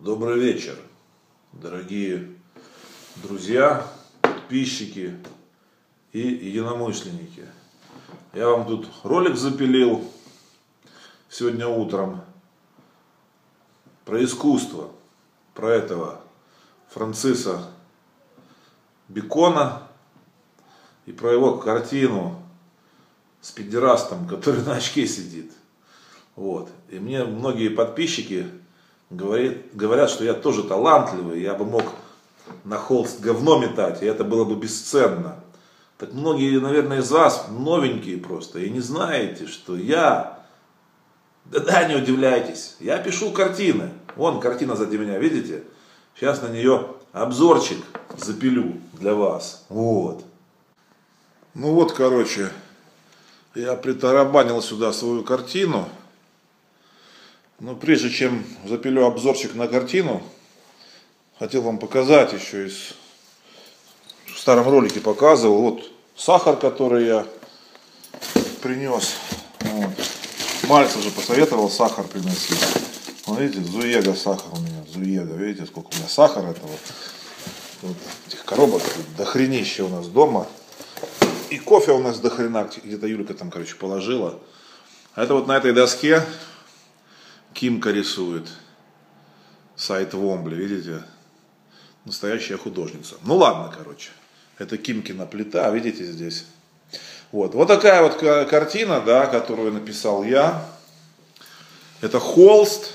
Добрый вечер, дорогие друзья, подписчики и единомышленники. Я вам тут ролик запилил сегодня утром про искусство, про этого Франциса Бекона и про его картину с педерастом, который на очке сидит. Вот. И мне многие подписчики говорит, говорят, что я тоже талантливый, я бы мог на холст говно метать, и это было бы бесценно. Так многие, наверное, из вас новенькие просто, и не знаете, что я, да-да, не удивляйтесь, я пишу картины. Вон картина сзади меня, видите? Сейчас на нее обзорчик запилю для вас. Вот. Ну вот, короче, я притарабанил сюда свою картину. Но прежде чем запилю обзорчик на картину, хотел вам показать еще из в старом ролике показывал. Вот сахар, который я принес. Вот. Мальцев же посоветовал сахар приносить. Вот видите, Зуега сахар у меня. Зуега, видите, сколько у меня сахара этого. Вот этих коробок дохренища у нас дома. И кофе у нас дохрена, где-то Юлька там, короче, положила. А это вот на этой доске Кимка рисует. Сайт Вомбли, видите? Настоящая художница. Ну ладно, короче. Это Кимкина плита, видите здесь? Вот. вот такая вот картина, да, которую написал я. Это холст,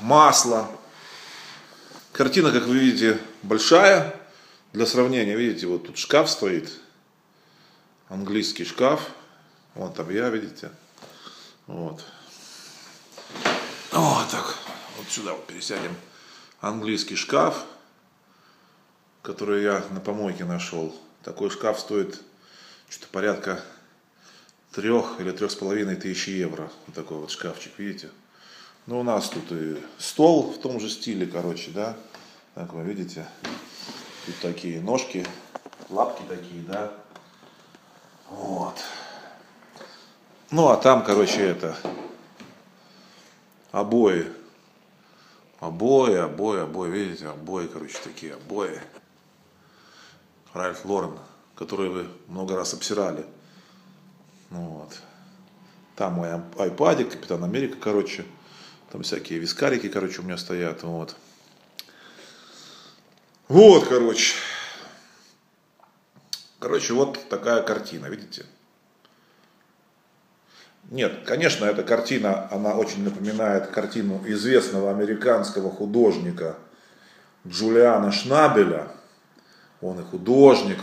масло. Картина, как вы видите, большая. Для сравнения, видите, вот тут шкаф стоит. Английский шкаф. Вот там я, видите. Вот. Вот так. Вот сюда вот пересядем. Английский шкаф, который я на помойке нашел. Такой шкаф стоит что-то порядка трех или трех с половиной тысяч евро. Вот такой вот шкафчик, видите? Ну, у нас тут и стол в том же стиле, короче, да. Так вы видите. Тут такие ножки, лапки такие, да. Вот. Ну, а там, короче, это, обои. Обои, обои, обои, видите, обои, короче, такие обои. Ральф Лорен, которые вы много раз обсирали. Ну вот. Там мой айпадик, Капитан Америка, короче. Там всякие вискарики, короче, у меня стоят. Вот. Вот, короче. Короче, вот такая картина, видите? Нет, конечно, эта картина, она очень напоминает картину известного американского художника Джулиана Шнабеля. Он и художник,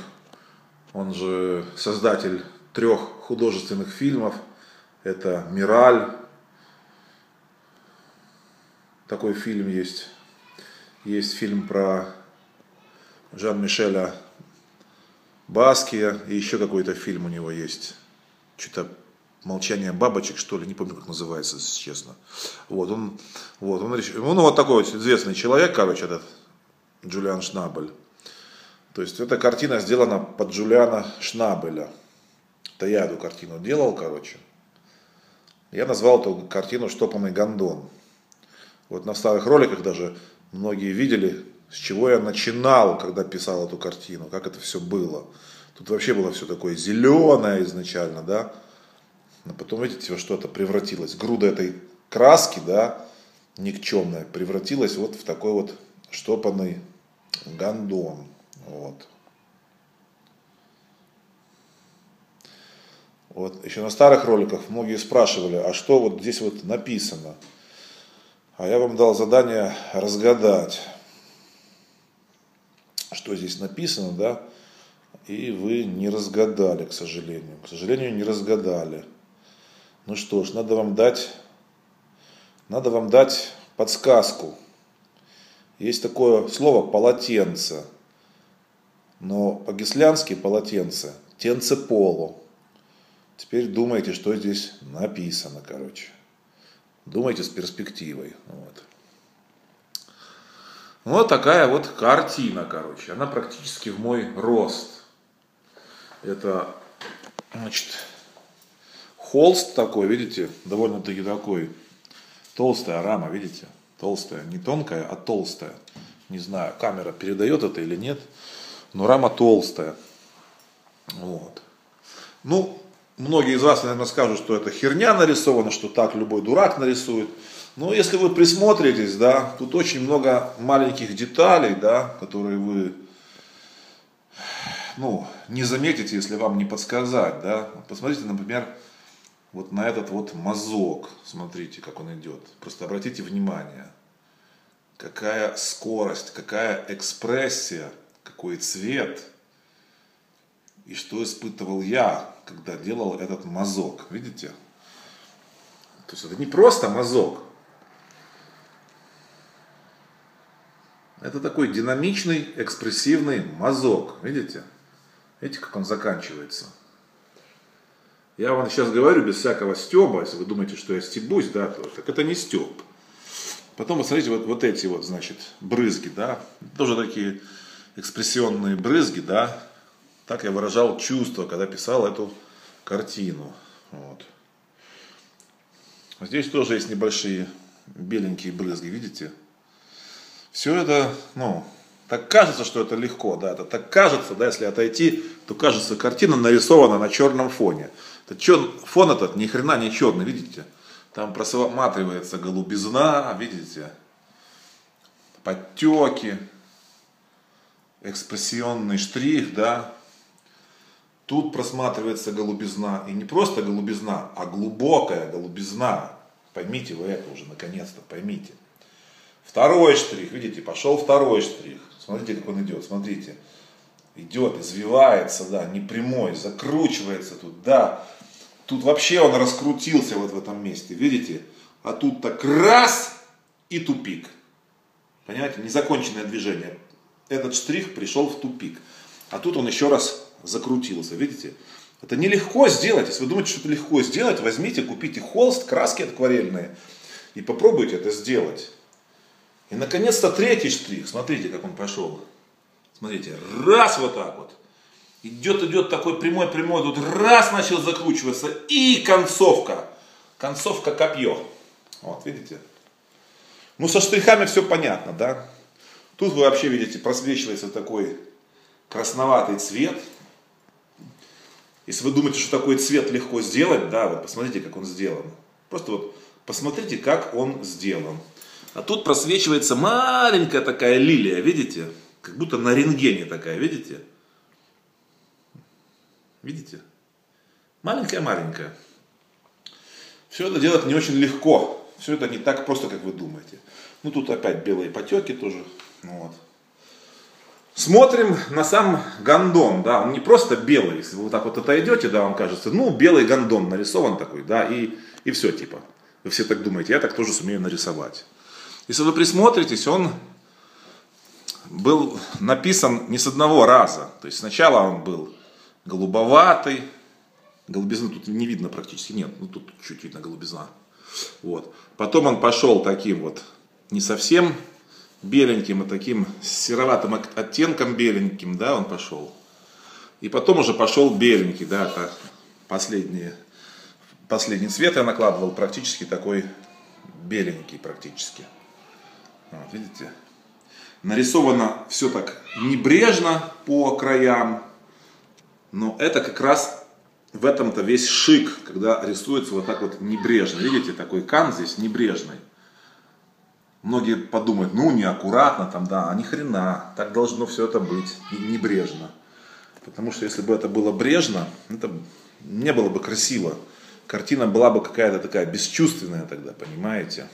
он же создатель трех художественных фильмов. Это «Мираль», такой фильм есть. Есть фильм про Жан-Мишеля Баския, и еще какой-то фильм у него есть. Что-то молчание бабочек, что ли, не помню, как называется, если честно. Вот, он, вот, он, он ну, вот такой вот известный человек, короче, этот Джулиан Шнабель. То есть эта картина сделана под Джулиана Шнабеля. Это я эту картину делал, короче. Я назвал эту картину «Штопанный гондон». Вот на старых роликах даже многие видели, с чего я начинал, когда писал эту картину, как это все было. Тут вообще было все такое зеленое изначально, да. Но потом, видите, во что это превратилось. Груда этой краски, да, никчемная, превратилась вот в такой вот штопанный гандон. Вот. Вот еще на старых роликах многие спрашивали, а что вот здесь вот написано. А я вам дал задание разгадать, что здесь написано, да, и вы не разгадали, к сожалению. К сожалению, не разгадали. Ну что ж, надо вам дать, надо вам дать подсказку. Есть такое слово полотенце, но по-гислянски полотенце, тенце поло. Теперь думайте, что здесь написано, короче. Думайте с перспективой. Вот. Вот такая вот картина, короче. Она практически в мой рост. Это, значит, холст такой, видите, довольно-таки такой Толстая рама, видите? Толстая, не тонкая, а толстая. Не знаю, камера передает это или нет, но рама толстая. Вот. Ну, многие из вас, наверное, скажут, что это херня нарисована, что так любой дурак нарисует. Но если вы присмотритесь, да, тут очень много маленьких деталей, да, которые вы ну, не заметите, если вам не подсказать, да. Посмотрите, например, вот на этот вот мазок, смотрите, как он идет. Просто обратите внимание, какая скорость, какая экспрессия, какой цвет. И что испытывал я, когда делал этот мазок, видите? То есть это не просто мазок, Это такой динамичный, экспрессивный мазок. Видите? Видите, как он заканчивается? Я вам сейчас говорю без всякого стеба, если вы думаете, что я стебусь, да, то, так это не стеб. Потом посмотрите вот, вот эти вот, значит, брызги, да, тоже такие экспрессионные брызги, да. Так я выражал чувство, когда писал эту картину. Вот. Здесь тоже есть небольшие беленькие брызги, видите? Все это, ну, так кажется, что это легко, да, это так кажется, да, если отойти, то кажется, картина нарисована на черном фоне. Это чер... Фон этот ни хрена не черный, видите? Там просматривается голубизна, видите? Подтеки, экспрессионный штрих, да. Тут просматривается голубизна. И не просто голубизна, а глубокая голубизна. Поймите вы это уже, наконец-то, поймите. Второй штрих, видите, пошел второй штрих. Смотрите, как он идет, смотрите. Идет, извивается, да, не прямой, закручивается тут, да. Тут вообще он раскрутился вот в этом месте, видите? А тут так раз и тупик. Понимаете, незаконченное движение. Этот штрих пришел в тупик. А тут он еще раз закрутился, видите? Это нелегко сделать. Если вы думаете, что это легко сделать, возьмите, купите холст, краски акварельные и попробуйте это сделать. И наконец-то третий штрих. Смотрите, как он пошел. Смотрите, раз вот так вот. Идет, идет такой прямой, прямой, тут раз начал закручиваться. И концовка. Концовка копье. Вот, видите? Ну, со штрихами все понятно, да? Тут вы вообще видите, просвечивается такой красноватый цвет. Если вы думаете, что такой цвет легко сделать, да, вот посмотрите, как он сделан. Просто вот посмотрите, как он сделан. А тут просвечивается маленькая такая лилия, видите? Как будто на рентгене такая, видите? Видите? Маленькая-маленькая. Все это делать не очень легко. Все это не так просто, как вы думаете. Ну тут опять белые потеки тоже. Ну, вот. Смотрим на сам гондон, да, он не просто белый, если вы вот так вот отойдете, да, вам кажется, ну, белый гондон нарисован такой, да, и, и все, типа. Вы все так думаете, я так тоже сумею нарисовать. Если вы присмотритесь, он был написан не с одного раза. То есть сначала он был голубоватый, голубизны тут не видно практически, нет, ну тут чуть видно голубизна. Вот. Потом он пошел таким вот, не совсем беленьким, а таким сероватым оттенком беленьким, да, он пошел. И потом уже пошел беленький, да, это последний, последний цвет я накладывал практически такой беленький практически. Вот, видите? Нарисовано все так небрежно по краям, но это как раз в этом-то весь шик, когда рисуется вот так вот небрежно. Видите, такой кан здесь небрежный. Многие подумают, ну неаккуратно там, да, а ни хрена, так должно все это быть, небрежно. Потому что если бы это было брежно, это не было бы красиво. Картина была бы какая-то такая бесчувственная тогда, понимаете?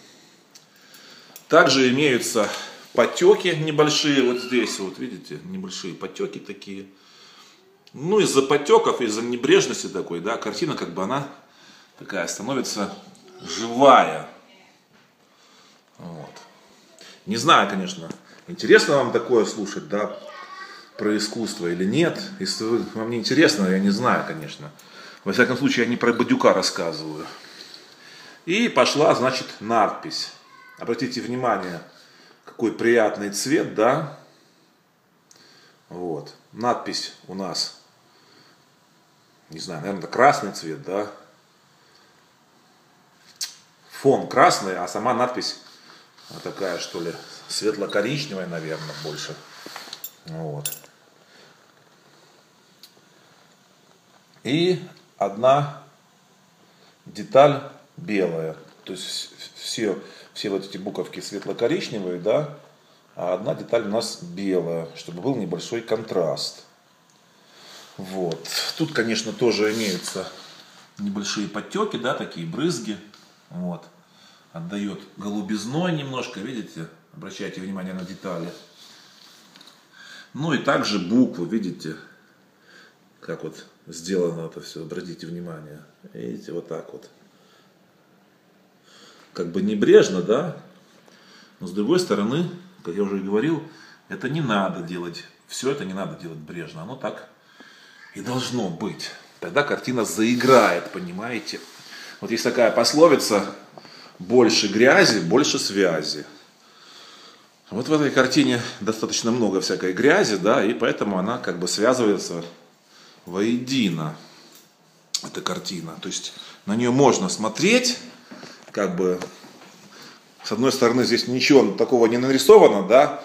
Также имеются потеки небольшие, вот здесь, вот видите, небольшие потеки такие. Ну, из-за потеков, из-за небрежности такой, да, картина как бы она такая становится живая. Вот. Не знаю, конечно, интересно вам такое слушать, да, про искусство или нет. Если вам не интересно, я не знаю, конечно. Во всяком случае, я не про Бадюка рассказываю. И пошла, значит, надпись. Обратите внимание, какой приятный цвет, да? Вот. Надпись у нас, не знаю, наверное, это красный цвет, да? фон красный, а сама надпись такая, что ли, светло-коричневая, наверное, больше. Вот. И одна деталь белая. То есть все, все вот эти буковки светло-коричневые, да, а одна деталь у нас белая, чтобы был небольшой контраст. Вот. Тут, конечно, тоже имеются небольшие подтеки, да, такие брызги. Вот. Отдает голубизной немножко, видите? Обращайте внимание на детали. Ну и также буквы, видите, как вот сделано это все, обратите внимание. Видите, вот так вот. Как бы небрежно, да? Но с другой стороны, как я уже говорил, это не надо делать, все это не надо делать брежно. Оно так и должно быть. Тогда картина заиграет, понимаете? Вот есть такая пословица, больше грязи, больше связи. Вот в этой картине достаточно много всякой грязи, да, и поэтому она как бы связывается воедино, эта картина. То есть на нее можно смотреть, как бы, с одной стороны, здесь ничего такого не нарисовано, да,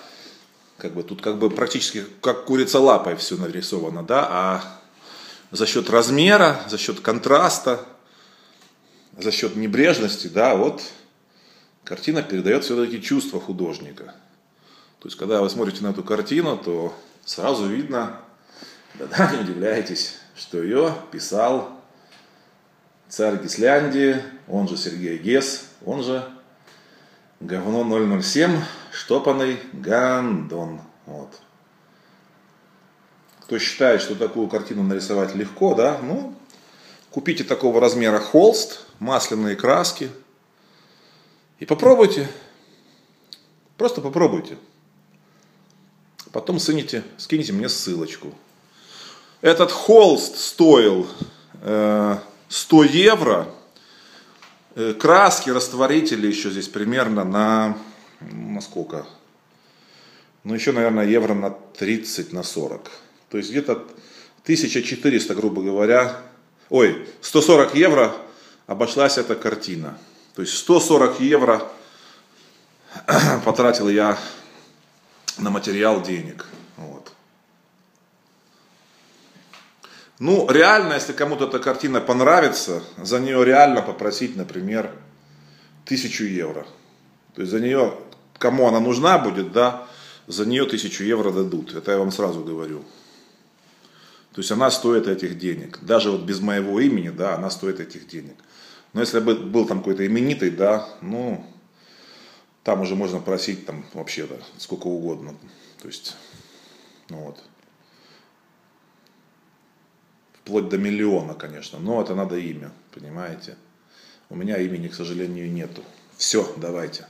как бы тут как бы практически как курица лапой все нарисовано, да, а за счет размера, за счет контраста, за счет небрежности, да, вот картина передает все-таки чувство художника. То есть, когда вы смотрите на эту картину, то сразу видно, да-да, не удивляйтесь, что ее писал царь Гисляндии, он же Сергей Гес, он же говно 007, штопанный Гандон. Вот. Кто считает, что такую картину нарисовать легко, да, ну, купите такого размера холст, масляные краски и попробуйте. Просто попробуйте. Потом скинете, скинете мне ссылочку. Этот холст стоил э, 100 евро. Э, краски, растворители еще здесь примерно на, на сколько? Ну, еще, наверное, евро на 30, на 40. То есть где-то 1400, грубо говоря, ой, 140 евро обошлась эта картина. То есть 140 евро потратил я на материал денег. Вот. Ну, реально, если кому-то эта картина понравится, за нее реально попросить, например, тысячу евро. То есть за нее, кому она нужна будет, да, за нее тысячу евро дадут. Это я вам сразу говорю. То есть она стоит этих денег. Даже вот без моего имени, да, она стоит этих денег. Но если бы был там какой-то именитый, да, ну, там уже можно просить там вообще да, сколько угодно. То есть, ну вот. Вплоть до миллиона, конечно. Но это надо имя, понимаете. У меня имени, к сожалению, нету. Все, давайте.